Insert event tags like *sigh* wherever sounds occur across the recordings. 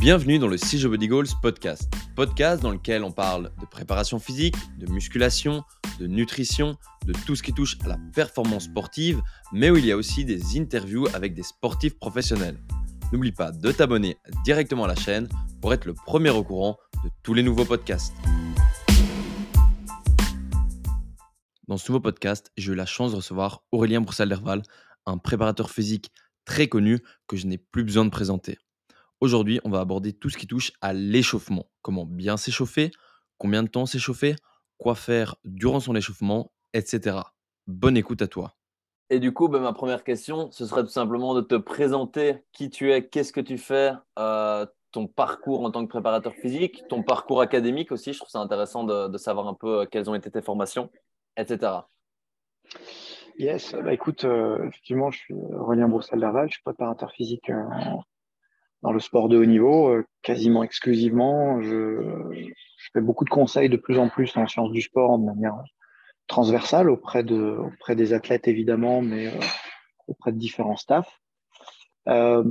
Bienvenue dans le CJ Body Goals podcast. Podcast dans lequel on parle de préparation physique, de musculation, de nutrition, de tout ce qui touche à la performance sportive, mais où il y a aussi des interviews avec des sportifs professionnels. N'oublie pas de t'abonner directement à la chaîne pour être le premier au courant de tous les nouveaux podcasts. Dans ce nouveau podcast, j'ai eu la chance de recevoir Aurélien Broussal-Derval, un préparateur physique très connu que je n'ai plus besoin de présenter. Aujourd'hui, on va aborder tout ce qui touche à l'échauffement. Comment bien s'échauffer, combien de temps s'échauffer, quoi faire durant son échauffement, etc. Bonne écoute à toi. Et du coup, ben, ma première question, ce serait tout simplement de te présenter qui tu es, qu'est-ce que tu fais, euh, ton parcours en tant que préparateur physique, ton parcours académique aussi. Je trouve ça intéressant de, savoir un peu euh, quelles ont été tes formations, etc. Yes, bah écoute, euh, effectivement, je suis Aurélien Broussel-Laval, je suis préparateur physique dans le sport de haut niveau, euh, quasiment exclusivement. Je, fais beaucoup de conseils de plus en plus en sciences du sport de manière transversale auprès, de, auprès des athlètes évidemment, mais euh, auprès de différents staffs. Euh,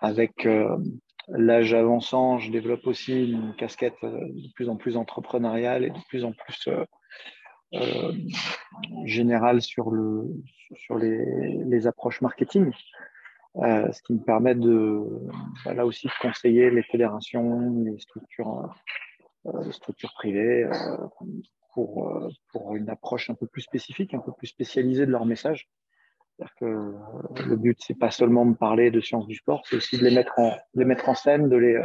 avec l'âge avançant, je développe aussi une casquette de plus en plus entrepreneuriale et de plus en plus générale sur, le, sur les, les approches marketing. Euh, ce qui me permet de, bah, là aussi de conseiller les fédérations, les structures, euh, structures privées euh, pour, pour une approche un peu plus spécifique, un peu plus spécialisée de leur message. Que le but, c'est pas seulement de parler de sciences du sport, c'est aussi de les mettre en, les mettre en scène, de les,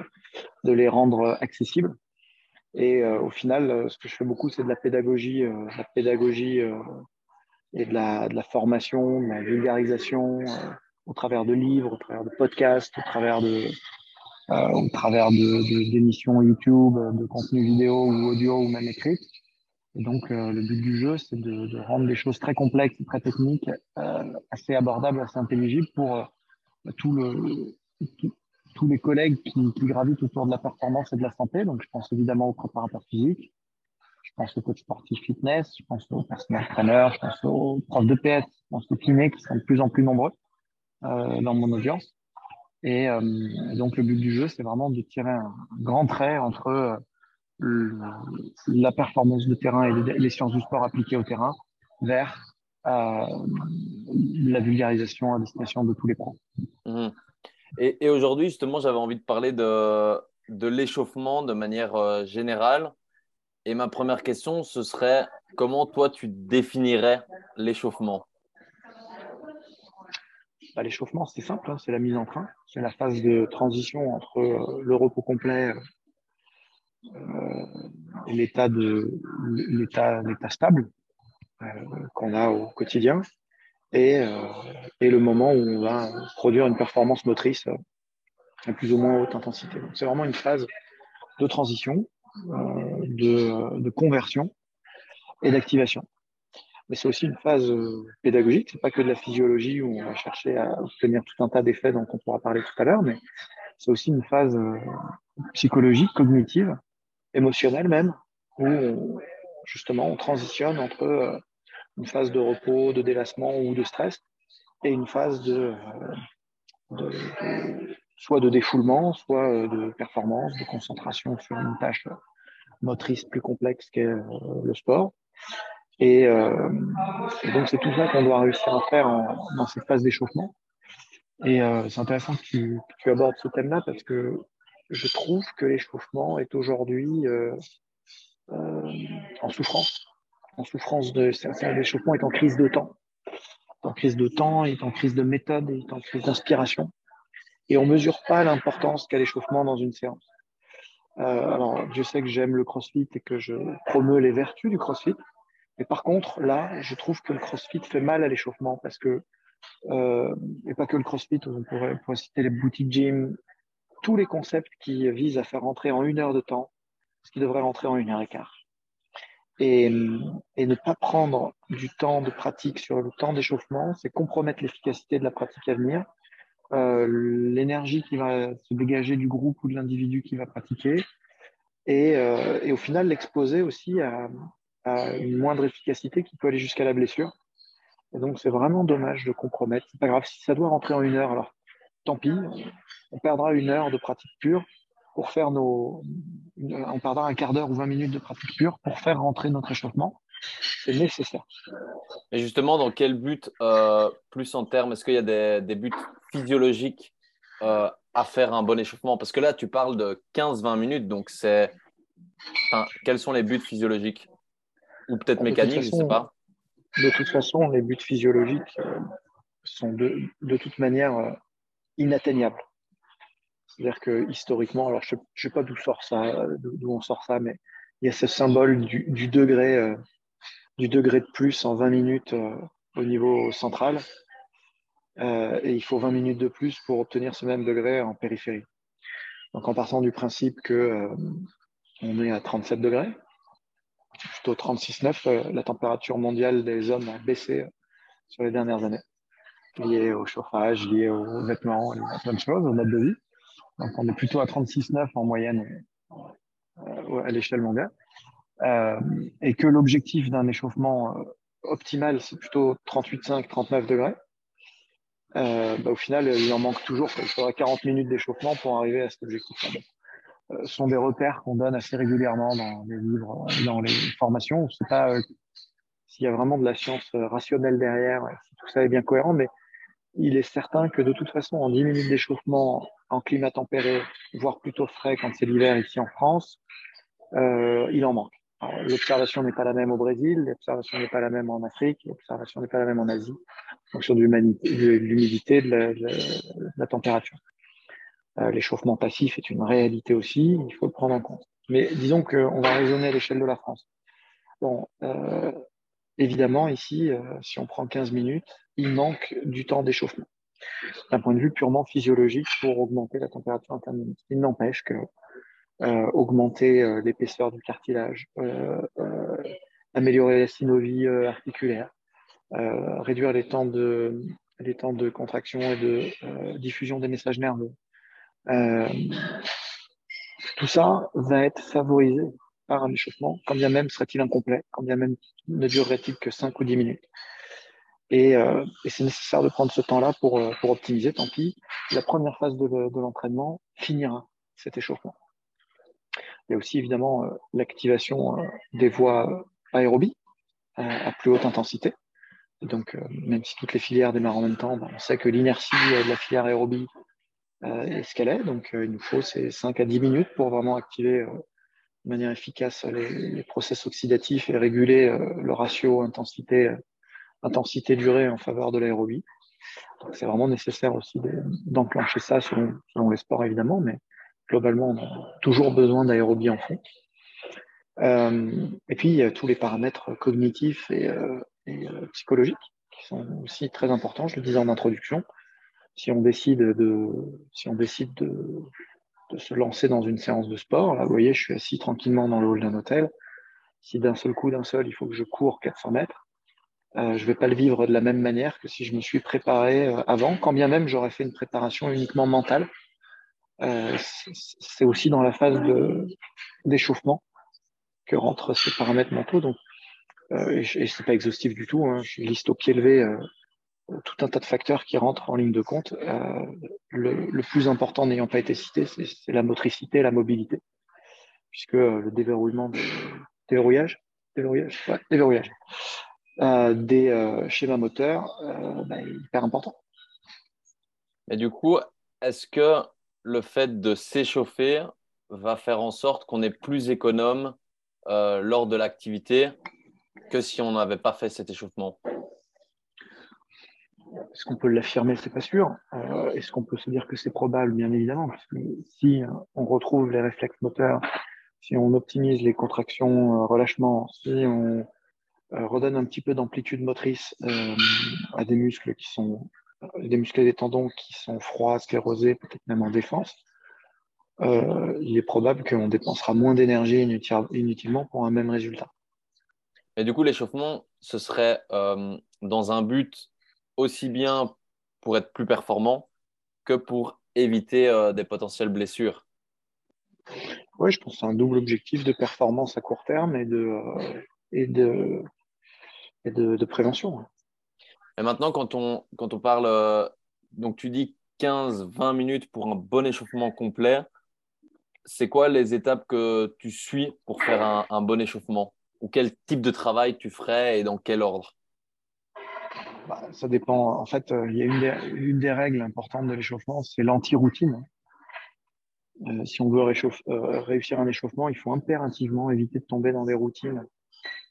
de les rendre accessibles. Et au final, ce que je fais beaucoup, c'est de la pédagogie, la pédagogie et de la, de la formation, de la vulgarisation, au travers de livres, au travers de podcasts, au travers de, euh, au travers de, d'émissions YouTube, de contenu vidéo ou audio ou même écrit. Et donc, euh, le but du jeu, c'est de, de, rendre des choses très complexes très techniques euh, assez abordables, assez intelligibles pour euh, tout le, tous les collègues qui, qui, gravitent autour de la performance et de la santé. Donc, je pense évidemment aux préparateurs physiques, je pense aux coachs sportifs fitness, je pense aux personnels traîneurs, je pense aux profs de PS, je pense aux kinés qui sont de plus en plus nombreux. Euh, dans mon audience. Et euh, donc, le but du jeu, c'est vraiment de tirer un grand trait entre euh, la performance de terrain et les sciences du sport appliquées au terrain vers la vulgarisation à destination de tous les pros. Mmh. Et, aujourd'hui, justement, j'avais envie de parler de, de l'échauffement de manière générale. Et ma première question, ce serait comment toi, tu définirais l'échauffement? Bah, l'échauffement, c'est simple, hein, c'est la mise en train, c'est la phase de transition entre euh, le repos complet euh, et l'état stable euh, qu'on a au quotidien et, le moment où on va produire une performance motrice à plus ou moins haute intensité. C'est vraiment une phase de transition, de conversion et d'activation mais c'est aussi une phase euh, pédagogique. C'est pas que de la physiologie où on va chercher à obtenir tout un tas d'effets dont on pourra parler tout à l'heure, mais c'est aussi une phase euh, psychologique, cognitive, émotionnelle même, où justement on transitionne entre euh, une phase de repos, de délassement ou de stress et une phase de, de, de soit de défoulement, soit de performance, de concentration sur une tâche motrice plus complexe qu'est le sport. Euh, et, donc, c'est tout ça qu'on doit réussir à faire dans cette phase d'échauffement. Et euh, c'est intéressant que tu, abordes ce thème-là parce que je trouve que l'échauffement est aujourd'hui euh, en souffrance. En souffrance de. L'échauffement est en crise de temps. En crise de temps, il est en crise de méthode, il est en crise d'inspiration. Et on mesure pas l'importance qu'a l'échauffement dans une séance. alors, je sais que j'aime le crossfit et que je promeus les vertus du crossfit. Mais par contre, là, je trouve que le CrossFit fait mal à l'échauffement parce que, euh, et pas que le CrossFit, on pourrait, citer les boutiques gym, tous les concepts qui visent à faire rentrer en une heure de temps ce qui devrait rentrer en une heure et quart. Et, et ne pas prendre du temps de pratique sur le temps d'échauffement, c'est compromettre l'efficacité de la pratique à venir, euh, l'énergie qui va se dégager du groupe ou de l'individu qui va pratiquer, et, euh, et au final l'exposer aussi à, à une moindre efficacité qui peut aller jusqu'à la blessure. Et donc, c'est vraiment dommage de compromettre. C'est pas grave. Si ça doit rentrer en une heure, alors tant pis, on perdra une heure de pratique pure pour faire nos. On perdra un quart d'heure ou 20 minutes de pratique pure pour faire rentrer notre échauffement. C'est nécessaire. Et justement, dans quel but, euh, plus en termes, est-ce qu'il y a des, buts physiologiques euh, à faire un bon échauffement? Parce que là, tu parles de 15-20 minutes, donc c'est. quels sont les buts physiologiques? Ou peut-être mécaniques, je ne sais pas. De toute façon, les buts physiologiques euh, sont de, de toute manière inatteignables. C'est-à-dire que historiquement, alors je ne sais pas d'où sort ça, d'où on sort ça, mais il y a ce symbole du, degré, euh, du degré de plus en 20 minutes euh, au niveau central. Euh, et il faut 20 minutes de plus pour obtenir ce même degré en périphérie. Donc en partant du principe que on est à 37 degrés, plutôt 36,9, la température mondiale des hommes a baissé sur les dernières années, liée au chauffage, liée aux vêtements, à plein de choses, au mode de vie. Donc on est plutôt à 36,9 en moyenne euh, à l'échelle mondiale. Euh, et que l'objectif d'un échauffement euh, optimal, c'est plutôt 38,5, 39 degrés. Bah, au final, il en manque toujours. Il faudra 40 minutes d'échauffement pour arriver à cet objectif-là. Ce sont des repères qu'on donne assez régulièrement dans les livres, dans les formations. On ne sait pas s'il y a vraiment de la science rationnelle derrière, si tout ça est bien cohérent, mais il est certain que de toute façon, en 10 minutes d'échauffement en climat tempéré, voire plutôt frais quand c'est l'hiver ici en France, euh, il en manque. L'observation n'est pas la même au Brésil, l'observation n'est pas la même en Afrique, l'observation n'est pas la même en Asie, en fonction de l'humidité, de, de, la température. Euh, l'échauffement passif est une réalité aussi, il faut le prendre en compte. Mais disons qu'on va raisonner à l'échelle de la France. Bon, euh, évidemment, ici, euh, si on prend 15 minutes, il manque du temps d'échauffement d'un point de vue purement physiologique pour augmenter la température interne. Il n'empêche que augmenter l'épaisseur du cartilage, améliorer la synovie articulaire, réduire les temps de les temps de contraction et de diffusion des messages nerveux. Tout ça va être favorisé par un échauffement, quand bien même serait-il incomplet, quand bien même ne durerait-il que 5 ou 10 minutes. Euh, et, c'est nécessaire de prendre ce temps-là pour, euh, optimiser, tant pis. La première phase de, l'entraînement finira cet échauffement. Il y a aussi évidemment euh, l'activation des voies aérobies à plus haute intensité. donc, même si toutes les filières démarrent en même temps, ben, on sait que l'inertie de la filière aérobie est ce qu'elle est. Donc, il nous faut ces 5 à 10 minutes pour vraiment activer de manière efficace les, les process oxydatifs et réguler le ratio intensité intensité durée en faveur de l'aérobie. C'est vraiment nécessaire aussi d'enclencher ça selon, selon, les sports évidemment, mais globalement, on a toujours besoin d'aérobie en fond. Euh, et puis, il y a tous les paramètres cognitifs et, euh, euh, psychologiques qui sont aussi très importants, je le disais en introduction. Si on décide de, si on décide de, se lancer dans une séance de sport, là, vous voyez, je suis assis tranquillement dans le hall d'un hôtel. Si d'un seul coup, d'un seul, il faut que je cours 400 mètres, euh, je ne vais pas le vivre de la même manière que si je me suis préparé euh, avant, quand bien même j'aurais fait une préparation uniquement mentale. Euh, c'est aussi dans la phase d'échauffement que rentrent ces paramètres mentaux. Donc, et, ce n'est pas exhaustif du tout. Hein, je liste au pied levé tout un tas de facteurs qui rentrent en ligne de compte. Le, plus important n'ayant pas été cité, c'est la motricité, la mobilité, puisque le déverrouillement, déverrouillage, euh, des euh, schémas moteurs euh, bah, hyper important. Et du coup, est-ce que le fait de s'échauffer va faire en sorte qu'on est plus économe lors de l'activité que si on n'avait pas fait cet échauffement? Est-ce qu'on peut l'affirmer? C'est pas sûr. Est-ce qu'on peut se dire que c'est probable? Bien évidemment, parce que si on retrouve les réflexes moteurs, si on optimise les contractions, relâchements, si on euh, redonne un petit peu d'amplitude motrice euh, à des muscles qui sont euh, des muscles et des tendons qui sont froids, sclérosés, peut-être même en défense, il est probable qu'on dépensera moins d'énergie inutilement pour un même résultat. Et du coup, l'échauffement, ce serait dans un but aussi bien pour être plus performant que pour éviter des potentielles blessures. Oui, je pense que c'est un double objectif de performance à court terme et de, et de, et de, prévention. Et maintenant, quand on, quand on parle, euh, donc tu dis 15-20 minutes pour un bon échauffement complet, c'est quoi les étapes que tu suis pour faire un, bon échauffement? Ou quel type de travail tu ferais et dans quel ordre? Bah, Ça dépend. En fait, euh, il y a une des, règles importantes de l'échauffement, c'est l'anti-routine. Euh, si on veut euh, réussir un échauffement, il faut impérativement éviter de tomber dans des routines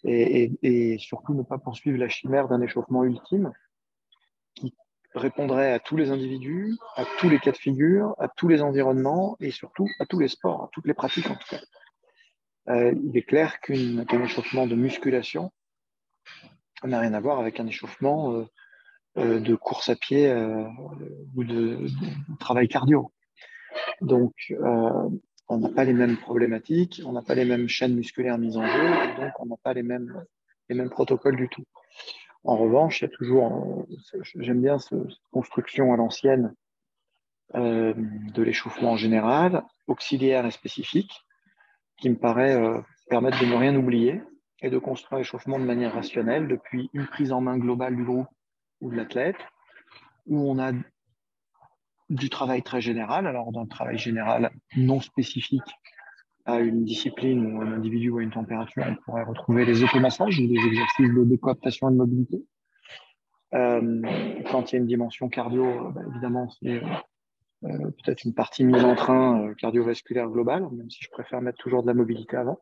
et surtout ne pas poursuivre la chimère d'un échauffement ultime qui répondrait à tous les individus, à tous les cas de figure, à tous les environnements et surtout à tous les sports, à toutes les pratiques en tout cas. Il est clair qu'un échauffement de musculation n'a rien à voir avec un échauffement euh, euh, de course à pied ou de, travail cardio. Donc, on n'a pas les mêmes problématiques, on n'a pas les mêmes chaînes musculaires mises en jeu, donc on n'a pas les mêmes, les mêmes protocoles du tout. En revanche, il y a toujours, j'aime bien cette construction à l'ancienne euh, de l'échauffement en général, auxiliaire et spécifique, qui me paraît euh, permettre de ne rien oublier et de construire l'échauffement de manière rationnelle depuis une prise en main globale du groupe ou de l'athlète, où on a du travail très général. Alors, dans le travail général non spécifique, à une discipline ou un individu ou à une température, on pourrait retrouver les automassages ou des exercices de décoaptation et de mobilité. Euh, quand il y a une dimension cardio, bah, évidemment, c'est euh, peut-être une partie mise en train euh, cardiovasculaire globale, même si je préfère mettre toujours de la mobilité avant.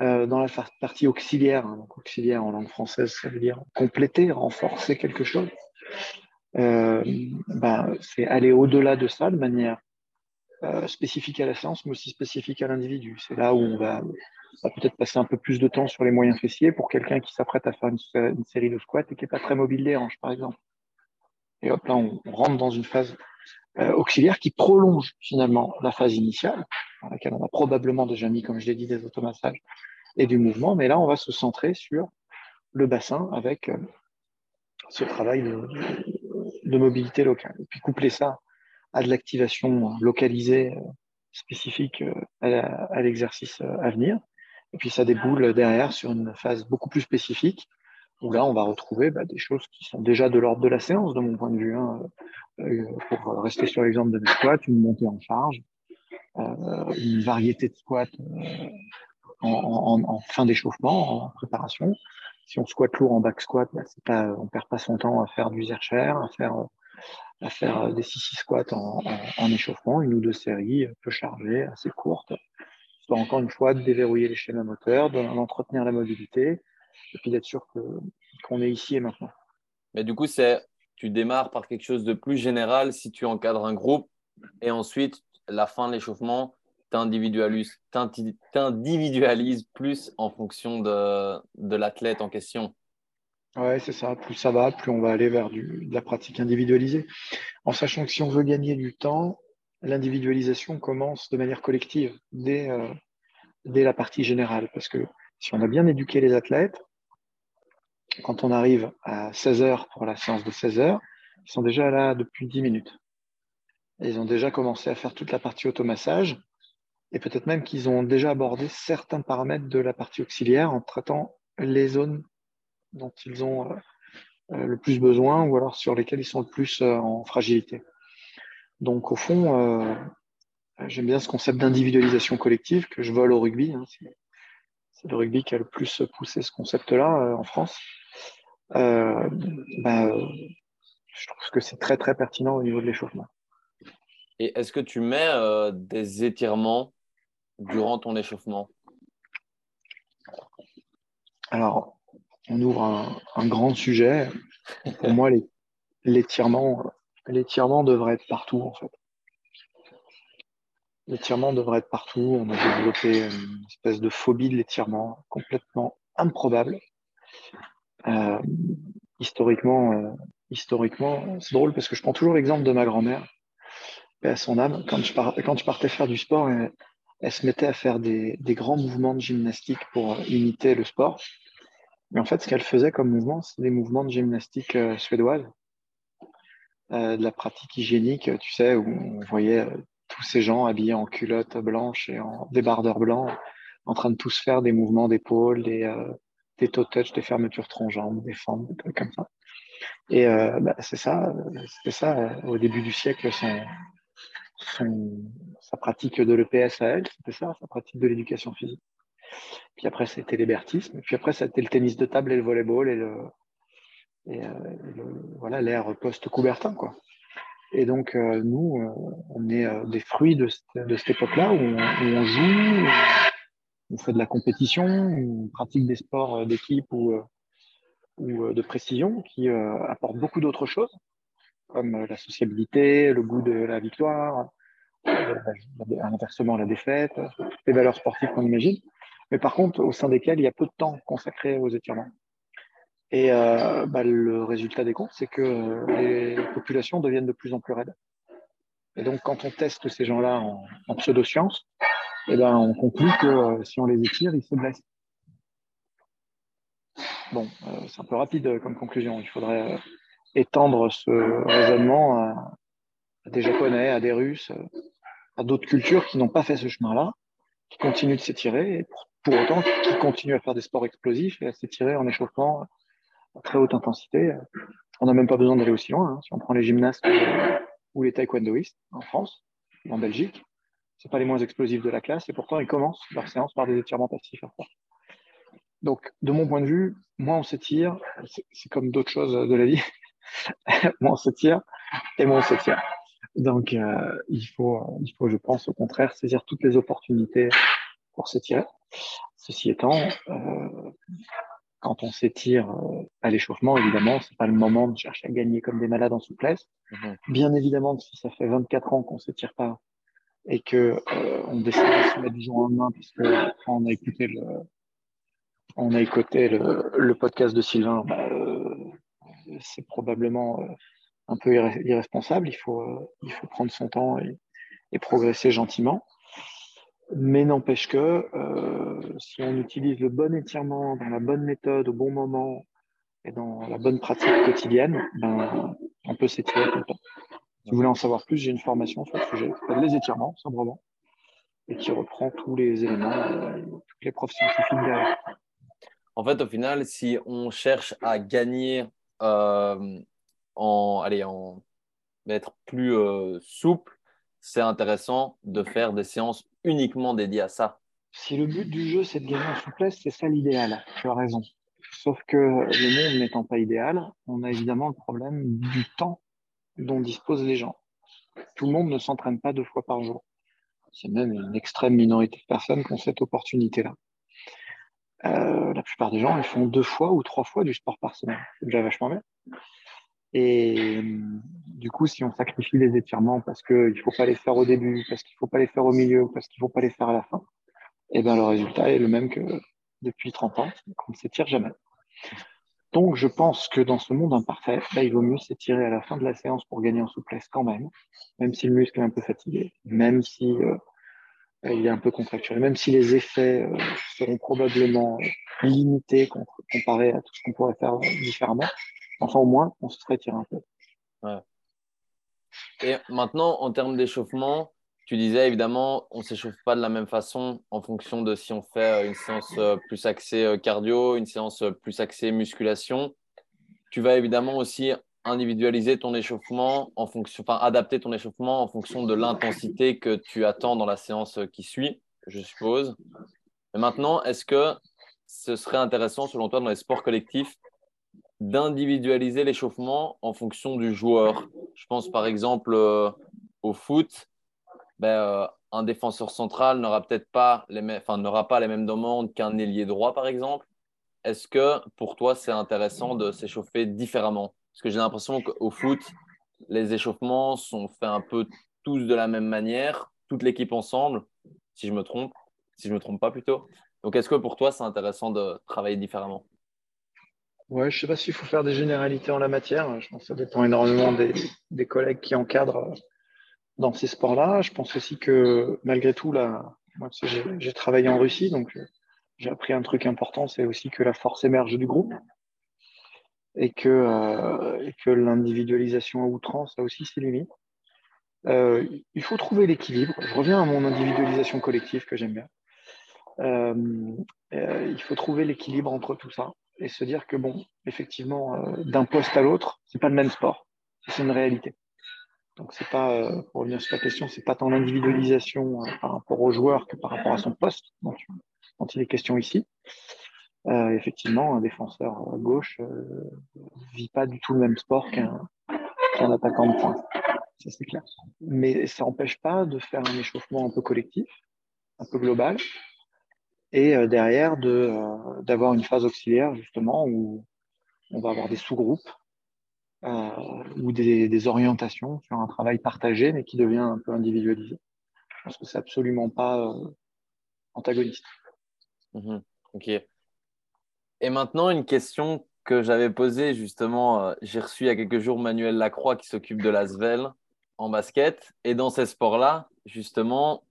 Euh, dans la partie auxiliaire, hein, donc auxiliaire en langue française, ça veut dire compléter, renforcer quelque chose. Ben, c'est aller au-delà de ça de manière euh, spécifique à la séance, mais aussi spécifique à l'individu. C'est là où on va, peut-être passer un peu plus de temps sur les moyens fessiers pour quelqu'un qui s'apprête à faire une, série de squats et qui n'est pas très mobile des hanches, par exemple. Et hop, là, on, rentre dans une phase euh, auxiliaire qui prolonge finalement la phase initiale, dans laquelle on a probablement déjà mis, comme je l'ai dit, des automassages et du mouvement, mais là, on va se centrer sur le bassin avec euh, ce travail de, mobilité locale. Et puis coupler ça à de l'activation localisée euh, spécifique euh, à l'exercice à venir. Et puis ça déboule derrière sur une phase beaucoup plus spécifique, où là on va retrouver bah, des choses qui sont déjà de l'ordre de la séance, de mon point de vue. Hein. pour rester sur l'exemple de mes une montée en charge, une variété de squats en, fin d'échauffement, en préparation. Si on squatte lourd en back squat, bah, pas, on perd pas son temps à faire du zercher, à faire à faire euh, des 6-6 squats en, échauffement, une ou deux séries peu chargées, assez courtes, histoire encore une fois de déverrouiller les schémas moteurs, d'entretenir la mobilité, et puis d'être sûr qu'on est ici et maintenant. Mais du coup, c'est tu démarres par quelque chose de plus général si tu encadres un groupe, et ensuite, la fin de l'échauffement, t'individualises, t'individualises plus en fonction de, de l'athlète en question. Ouais, c'est ça. Plus ça va, plus on va aller vers de la pratique individualisée. En sachant que si on veut gagner du temps, l'individualisation commence de manière collective dès, euh, dès la partie générale. Parce que si on a bien éduqué les athlètes, quand on arrive à 16 heures pour la séance de 16 heures, ils sont déjà là depuis 10 minutes. Ils ont déjà commencé à faire toute la partie automassage et peut-être même qu'ils ont déjà abordé certains paramètres de la partie auxiliaire en traitant les zones dont ils ont euh, euh, le plus besoin ou alors sur lesquels ils sont le plus euh, en fragilité. Donc au fond, j'aime bien ce concept d'individualisation collective que je vole au rugby. Hein. C'est le rugby qui a le plus poussé ce concept-là en France. Bah, je trouve que c'est très très pertinent au niveau de l'échauffement. Et est-ce que tu mets des étirements durant ton échauffement? Alors, on ouvre un, grand sujet. Pour moi, l'étirement, l'étirement devrait être partout, en fait. L'étirement devrait être partout. On a développé une espèce de phobie de l'étirement complètement improbable. Euh, historiquement, euh, historiquement, c'est drôle parce que je prends toujours l'exemple de ma grand-mère, à son âme. Quand je, partais faire du sport, elle, se mettait à faire des, grands mouvements de gymnastique pour imiter le sport. Mais en fait, ce qu'elle faisait comme mouvement, c'est des mouvements de gymnastique euh, suédoise, euh, de la pratique hygiénique, tu sais, où on voyait euh, tous ces gens habillés en culottes blanches et en débardeurs blancs, en train de tous faire des mouvements d'épaule, des, des toe touch, des fermetures tronc-jambes, des fentes, comme ça. Et bah, c'est ça, c'était ça au début du siècle, son, sa pratique de l'EPS à elle, c'était ça, sa pratique de l'éducation physique. Puis après, c'était l'hébertisme. Puis après, c'était le tennis de table et le volleyball et et, voilà l'ère post-Coubertin, quoi. Et donc, euh, nous, euh, on est euh, des fruits de, de cette époque-là où, on joue, on fait de la compétition, on pratique des sports d'équipe ou, ou de précision qui apportent beaucoup d'autres choses, comme la sociabilité, le goût de la victoire, inversement la défaite, les valeurs sportives qu'on imagine, mais par contre au sein desquelles il y a peu de temps consacré aux étirements. Et euh, bah, le résultat des comptes, c'est que les populations deviennent de plus en plus raides. Et donc, quand on teste ces gens-là en, en pseudosciences, eh ben, on conclut que euh, si on les étire, ils se blessent. Bon, euh, c'est un peu rapide comme conclusion. Il faudrait étendre ce raisonnement à, des Japonais, à des Russes, à d'autres cultures qui n'ont pas fait ce chemin-là, qui continuent de s'étirer, et pour, autant qui continuent à faire des sports explosifs et à s'étirer en échauffement très haute intensité. On n'a même pas besoin d'aller aussi loin. Hein. Si on prend les gymnastes ou les taekwondoïstes en France, en Belgique, c'est pas les moins explosifs de la classe et pourtant ils commencent leur séance par des étirements passifs Donc, de mon point de vue, moins on s'étire, c'est comme d'autres choses de la vie, *laughs* moins on s'étire et moins on s'étire. Donc, euh, il, faut, il faut, je pense, au contraire, saisir toutes les opportunités pour s'étirer. Ceci étant, euh, quand on s'étire euh, à l'échauffement, évidemment, c'est pas le moment de chercher à gagner comme des malades en souplesse. Mhm. Bien évidemment, si ça fait 24 ans qu'on s'étire pas et que euh, on décide de se mettre du jour au lendemain parce que quand on a écouté le, on a écouté le, le podcast de Sylvain, bah, euh, c'est probablement euh, un peu irresponsable. Il faut, euh, il faut prendre son temps et, progresser gentiment. Mais n'empêche que euh, si on utilise le bon étirement dans la bonne méthode, au bon moment et dans la bonne pratique quotidienne, ben, on peut s'étirer tout le temps. Si vous voulez en savoir plus, j'ai une formation sur le sujet Les étirements, simplement, et qui reprend tous les éléments, euh, toutes les profs scientifiques derrière. En fait, au final, si on cherche à gagner en, allez, en être plus euh, souple, c'est intéressant de faire des séances uniquement dédiées à ça. Si le but du jeu, c'est de gagner en souplesse, c'est ça l'idéal. Tu as raison. Sauf que le monde n'étant pas idéal, on a évidemment le problème du temps dont disposent les gens. Tout le monde ne s'entraîne pas deux fois par jour. C'est même une extrême minorité de personnes qui ont cette opportunité-là. Euh, la plupart des gens, ils font deux fois ou trois fois du sport par semaine. C'est déjà vachement bien. Et du coup, si on sacrifie les étirements parce qu'il ne faut pas les faire au début, parce qu'il ne faut pas les faire au milieu, parce qu'il ne faut pas les faire à la fin, et eh ben le résultat est le même que depuis 30 ans, qu'on ne s'étire jamais. Donc, je pense que dans ce monde imparfait, bah, il vaut mieux s'étirer à la fin de la séance pour gagner en souplesse quand même, même si le muscle est un peu fatigué, même si euh, il est un peu contracturé, même si les effets euh, seront probablement limités comparé à tout ce qu'on pourrait faire différemment. Enfin, au moins, on se serait un peu. Et maintenant, en termes d'échauffement, tu disais évidemment, on ne s'échauffe pas de la même façon en fonction de si on fait euh, une séance euh, plus axée euh, cardio, une séance plus axée musculation. Tu vas évidemment aussi individualiser ton échauffement en fonction, enfin adapter ton échauffement en fonction de l'intensité que tu attends dans la séance qui suit, je suppose. Et maintenant, est-ce que ce serait intéressant, selon toi, dans les sports collectifs, d'individualiser l'échauffement en fonction du joueur. Je pense par exemple euh, au foot, ben, euh, un défenseur central n'aura peut-être pas les mêmes, enfin, n'aura pas les mêmes demandes qu'un ailier droit par exemple. Est-ce que pour toi c'est intéressant de s'échauffer différemment? Parce que j'ai l'impression qu'au foot, les échauffements sont faits un peu tous de la même manière, toute l'équipe ensemble, si je me trompe, si je me trompe pas plutôt. Donc est-ce que pour toi c'est intéressant de travailler différemment? Ouais, je sais pas s'il faut faire des généralités en la matière. Je pense que ça dépend énormément des, des collègues qui encadrent euh, dans ces sports-là. Je pense aussi que malgré tout, là, moi, j'ai travaillé en Russie, donc euh, j'ai appris un truc important, c'est aussi que la force émerge du groupe et que, euh, que l'individualisation à outrance a aussi ses limites. Euh, il faut trouver l'équilibre. Je reviens à mon individualisation collective que j'aime bien. Euh, il faut trouver l'équilibre entre tout ça. Et se dire que, bon, effectivement, euh, d'un poste à l'autre, c'est pas le même sport. C'est une réalité. Donc, c'est pas, euh, pour revenir sur la question, c'est pas tant l'individualisation euh, par rapport au joueur que par rapport à son poste dont, il est question ici. effectivement, un défenseur gauche vit pas du tout le même sport qu'un attaquant de pointe. Mais ça n'empêche pas de faire un échauffement un peu collectif, un peu global, et euh, derrière euh, d'avoir une phase auxiliaire justement où on va avoir des sous-groupes euh, ou des, orientations sur un travail partagé mais qui devient un peu individualisé. Je pense que c'est absolument pas antagoniste. Mmh ok. Et maintenant, une question que j'avais posée justement, j'ai reçu il y a quelques jours Manuel Lacroix qui s'occupe de la Svel en basket. Et dans ces sports-là, justement,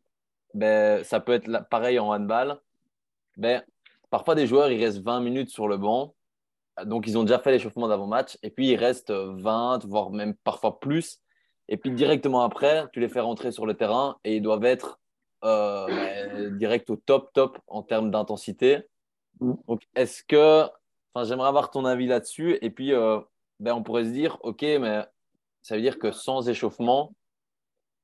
ben, ça peut être pareil en handball ben, parfois des joueurs, ils restent 20 minutes sur le banc. Donc, ils ont déjà fait l'échauffement d'avant-match. Et puis, ils restent 20, voire même parfois plus. Et puis, directement après, tu les fais rentrer sur le terrain et ils doivent être euh, ben, direct au top, top en termes d'intensité. Mm. Donc, est-ce que. Enfin, j'aimerais avoir ton avis là-dessus. Et puis, euh, ben, on pourrait se dire, OK, mais ça veut dire que sans échauffement,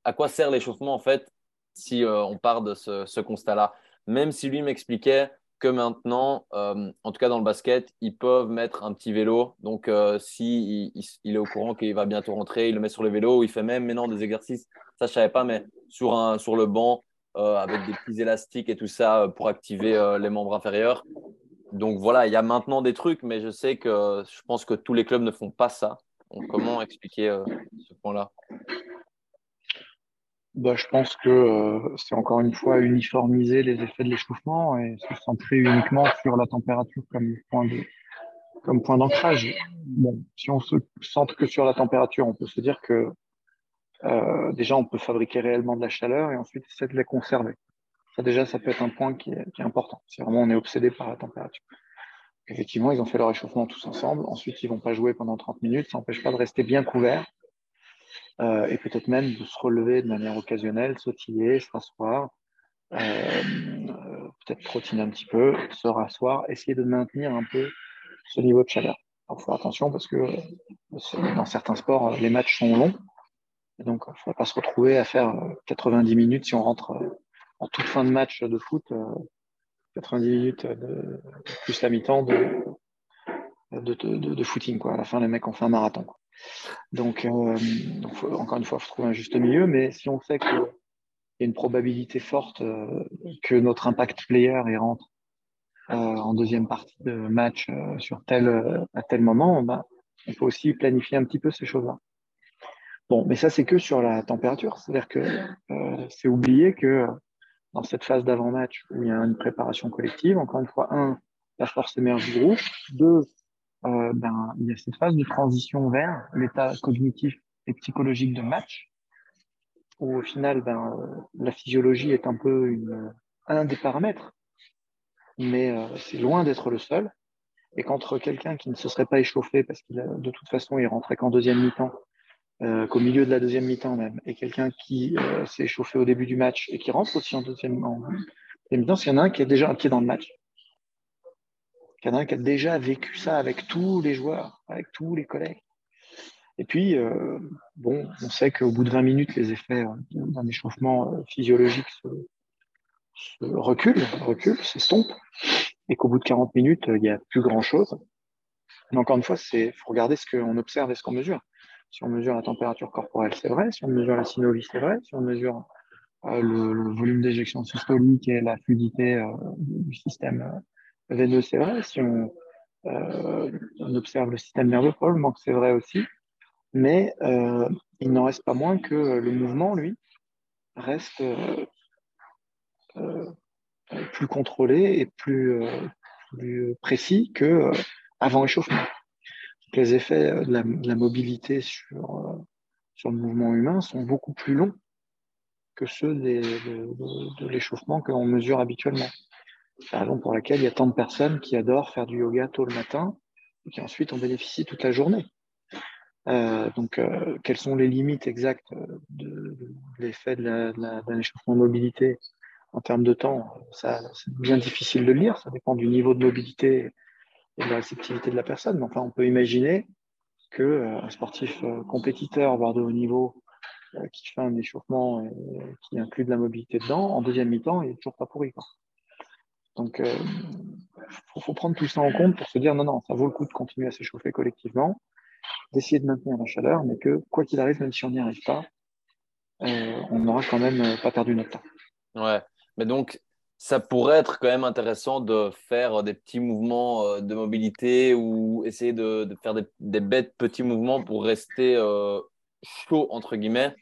à quoi sert l'échauffement en fait si euh, on part de ce constat-là? Même si lui m'expliquait que maintenant, euh, en tout cas dans le basket, ils peuvent mettre un petit vélo. Donc, euh, si il, est au courant qu'il va bientôt rentrer, il le met sur le vélo, il fait même maintenant des exercices. Ça, je savais pas, mais sur, un, sur le banc, euh, avec des petits élastiques et tout ça pour activer les membres inférieurs. Donc voilà, il y a maintenant des trucs, mais je sais que je pense que tous les clubs ne font pas ça. Comment expliquer ce point-là? Bah, je pense que euh, c'est encore une fois uniformiser les effets de l'échauffement et se centrer uniquement sur la température comme point de comme point d'ancrage. Bon, si on se centre que sur la température, on peut se dire que euh, déjà on peut fabriquer réellement de la chaleur et ensuite essayer de la conserver. Ça déjà, ça peut être un point qui est, qui est important. Si vraiment on est obsédé par la température. Effectivement, ils ont fait leur échauffement tous ensemble. Ensuite, ils vont pas jouer pendant 30 minutes. Ça n'empêche pas de rester bien couvert euh, et peut-être même de se relever de manière occasionnelle, sautiller, se rasseoir, euh, euh, peut-être trottiner un petit peu, se rasseoir, essayer de maintenir un peu ce niveau de chaleur. Il faut faire attention parce que dans certains sports, les matchs sont longs. Et donc, il ne faut pas se retrouver à faire 90 minutes si on rentre en toute fin de match de foot, 90 minutes plus la mi-temps de, footing. Quoi. À la fin, les mecs ont fait un marathon. Donc, euh, encore une fois, il faut trouver un juste milieu. Mais si on sait qu'il y a une probabilité forte euh, que notre impact player y rentre euh, en deuxième partie de match sur tel, à tel moment, bah, on peut aussi planifier un petit peu ces choses-là. Bon, mais ça, c'est que sur la température. C'est-à-dire que c'est oublier que dans cette phase d'avant-match où il y a une préparation collective, encore une fois, un, la force émerge du groupe, deux, euh, ben, il y a cette phase de transition vers l'état cognitif et psychologique de match, où au final, ben, euh, la physiologie est un peu une, un des paramètres, mais euh, c'est loin d'être le seul. Et qu'entre quelqu'un qui ne se serait pas échauffé parce qu'il de toute façon il rentrait qu'en deuxième mi-temps, euh, qu'au milieu de la deuxième mi-temps même, et quelqu'un qui s'est échauffé au début du match et qui rentre aussi en deuxième mi-temps, s'il y en a un qui est déjà un pied dans le match, il y a qui a déjà vécu ça avec tous les joueurs, avec tous les collègues. Et puis, euh, bon, on sait qu'au bout de 20 minutes, les effets euh, d'un échauffement euh, physiologique se, reculent, reculent, s'estompent, et qu'au bout de 40 minutes, il n'y a plus grand-chose. Mais encore une fois, il faut regarder ce qu'on observe et ce qu'on mesure. Si on mesure la température corporelle, c'est vrai. Si on mesure la synovie, c'est vrai. Si on mesure le, volume d'éjection systolique et la fluidité du système veineux, c'est vrai. Si on, euh, on, observe le système nerveux, probablement que c'est vrai aussi. Mais euh, il n'en reste pas moins que le mouvement, lui, reste euh, plus contrôlé et plus, précis que avant échauffement. Les effets de la, mobilité sur, le mouvement humain sont beaucoup plus longs que ceux de, de l'échauffement que l'on mesure habituellement. Raison pour laquelle il y a tant de personnes qui adorent faire du yoga tôt le matin et qui ensuite en bénéficient toute la journée. Euh, donc, euh, quelles sont les limites exactes de, l'effet d'un échauffement de mobilité en termes de temps? Ça, c'est bien difficile de le lire. Ça dépend du niveau de mobilité et de la réceptivité de la personne. Enfin, on peut imaginer qu'un sportif compétiteur, voire de haut niveau, qui fait un échauffement et qui inclut de la mobilité dedans, en deuxième mi-temps, il n'est toujours pas pourri. Donc, il faut, faut, prendre tout ça en compte pour se dire non, non, ça vaut le coup de continuer à s'échauffer collectivement, d'essayer de maintenir la chaleur, mais que quoi qu'il arrive, même si on n'y arrive pas, euh, on n'aura quand même euh, pas perdu notre temps. Ouais, mais donc ça pourrait être quand même intéressant de faire des petits mouvements euh, de mobilité ou essayer de, faire des, bêtes petits mouvements pour rester chaud, entre guillemets,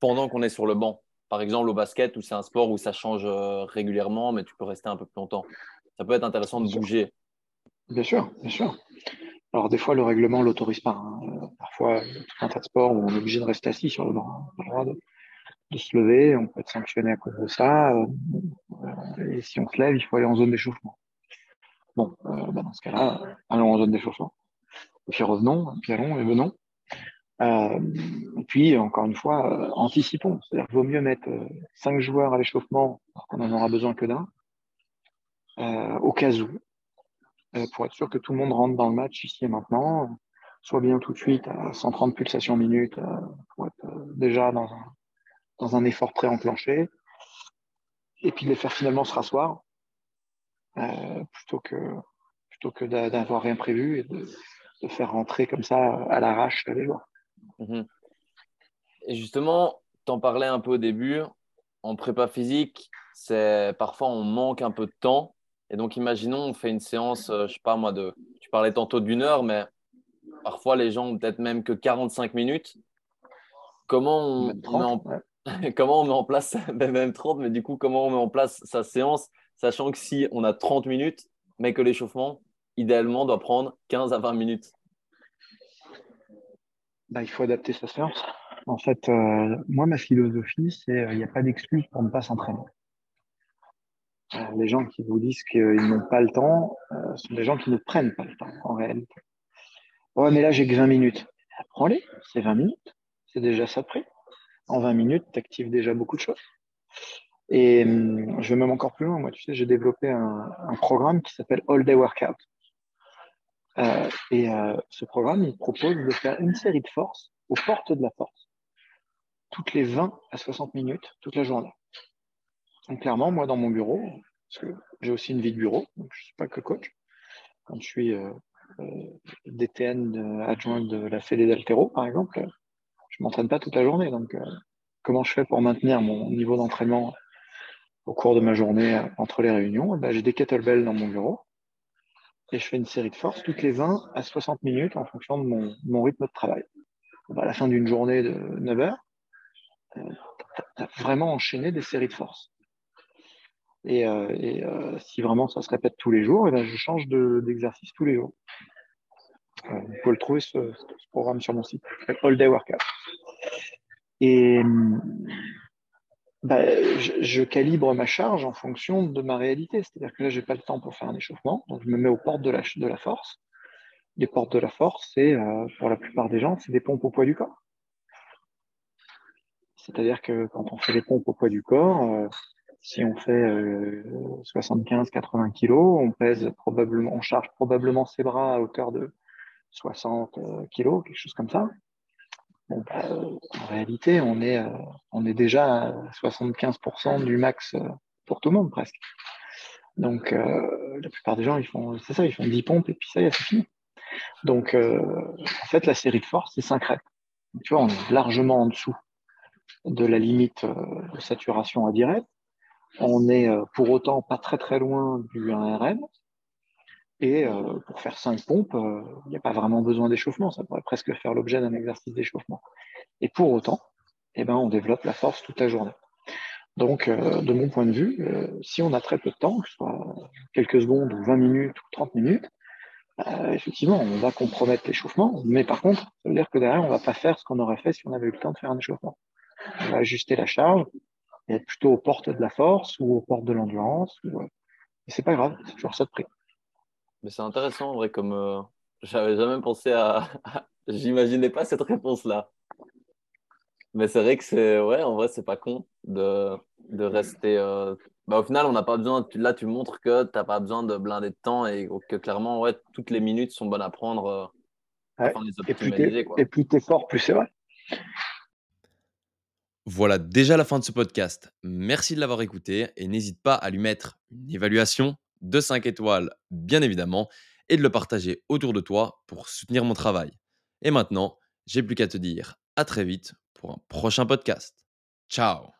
pendant qu'on est sur le banc. Par exemple, au basket, où c'est un sport où ça change régulièrement, mais tu peux rester un peu plus longtemps. Ça peut être intéressant de bouger. Bien sûr, bien sûr. Alors des fois, le règlement ne l'autorise pas. Hein. Euh, parfois, il y a tout un tas de sports où on est obligé de rester assis sur le banc. On a le droit de, se lever, on peut être sanctionné à cause de ça. Euh, et si on se lève, il faut aller en zone d'échauffement. Bon, euh, bah, dans ce cas-là, allons en zone d'échauffement. Et puis revenons, puis allons et venons. Et puis, encore une fois, anticipons. C'est-à-dire vaut mieux mettre cinq joueurs à l'échauffement alors qu'on n'en aura besoin que d'un, au cas où. Euh, pour être sûr que tout le monde rentre dans le match ici et maintenant, soit bien tout de suite à 130 pulsations minutes euh, pour être euh, déjà dans un, dans un effort pré-enclenché, et puis de les faire finalement se rasseoir, plutôt que, plutôt que d'avoir rien prévu et de, de, faire rentrer comme ça à l'arrache les joueurs. Mhm. Et justement, tu en parlais un peu au début, en prépa physique, c'est parfois on manque un peu de temps et donc, imaginons, on fait une séance, euh, je sais pas moi, de, tu parlais tantôt d'une heure, mais parfois les gens ont peut-être même que 45 minutes. Comment on, met en, *laughs* comment on met en place, *laughs* même 30, mais du coup, comment on met en place sa séance, sachant que si on a 30 minutes, mais que l'échauffement, idéalement, doit prendre 15 à 20 minutes? Bah, Il faut adapter sa séance. En fait, euh, moi, ma philosophie, c'est qu'il euh, n'y a pas d'excuse pour ne pas s'entraîner. Euh, les gens qui vous disent qu'ils n'ont pas le temps euh, sont des gens qui ne prennent pas le temps en réalité. Ouais, mais là j'ai que 20 minutes. Prends-les, c'est 20 minutes. C'est déjà ça prix. En 20 minutes, tu actives déjà beaucoup de choses. Et hum, je vais même encore plus loin. Moi, tu sais, j'ai développé un, programme qui s'appelle All Day Workout. Euh, et ce programme, il propose de faire une série de forces aux portes de la force, toutes les 20 à 60 minutes, toute la journée. Donc clairement, moi, dans mon bureau, parce que j'ai aussi une vie de bureau, je ne suis pas que coach. Quand je suis euh, euh DTN adjoint de la Fédé d'Altero, par exemple, je ne m'entraîne pas toute la journée. Donc, euh, comment je fais pour maintenir mon niveau d'entraînement au cours de ma journée euh, entre les réunions? Ben, J'ai des kettlebells dans mon bureau et je fais une série de forces toutes les 20 à 60 minutes en fonction de mon, rythme de travail. Ben, à la fin d'une journée de 9 heures, tu as vraiment enchaîné des séries de forces. Et, euh, euh, si vraiment ça se répète tous les jours, et eh ben, je change d'exercice tous les jours. Euh, vous pouvez le trouver ce, programme sur mon site, All Day Workout. Et bah, je, calibre ma charge en fonction de ma réalité. C'est-à-dire que là, j'ai pas le temps pour faire un échauffement, donc je me mets aux portes de la, force. Les portes de la force, c'est pour la plupart des gens, c'est des pompes au poids du corps. C'est-à-dire que quand on fait des pompes au poids du corps, si on fait 75-80 euh, kilos, on pèse probablement, on charge probablement ses bras à hauteur de 60 euh, kilos, quelque chose comme ça. Bah, en réalité, on est, euh, on est déjà à 75% du max pour tout le monde presque. Donc, la plupart des gens, ils font, c'est ça, ils font 10 pompes et puis ça y est, c'est fini. Donc, en fait, la série de force, c'est 5 reps. Tu vois, on est largement en dessous de la limite de saturation à 10 reps. On est euh, pour autant pas très très loin du 1RM. Et euh, pour faire 5 pompes, euh, il n'y a pas vraiment besoin d'échauffement. Ça pourrait presque faire l'objet d'un exercice d'échauffement. Et pour autant, eh ben, on développe la force toute la journée. Donc, de mon point de vue, si on a très peu de temps, que ce soit quelques secondes ou 20 minutes ou 30 minutes, effectivement, on va compromettre l'échauffement. Mais par contre, ça veut dire que derrière, on ne va pas faire ce qu'on aurait fait si on avait eu le temps de faire un échauffement. On va ajuster la charge, et être plutôt aux portes de la force ou aux portes de l'endurance. Ou... Et c'est pas grave, c'est toujours ça de prix. Mais c'est intéressant, en vrai, comme euh, j'avais jamais pensé *laughs* à. J'imaginais pas cette réponse-là. Mais c'est vrai que c'est. Ouais, en vrai, c'est pas con de, de rester euh, Bah, au final, on n'a pas besoin. Là, tu montres que tu n'as pas besoin de blinder de temps et que clairement, ouais, toutes les minutes sont bonnes à prendre euh, Ouais. afin de les et plus t'es fort, plus c'est vrai. Voilà déjà la fin de ce podcast. Merci de l'avoir écouté et n'hésite pas à lui mettre une évaluation de 5 étoiles, bien évidemment, et de le partager autour de toi pour soutenir mon travail. Et maintenant, j'ai plus qu'à te dire à très vite pour un prochain podcast. Ciao